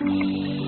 me.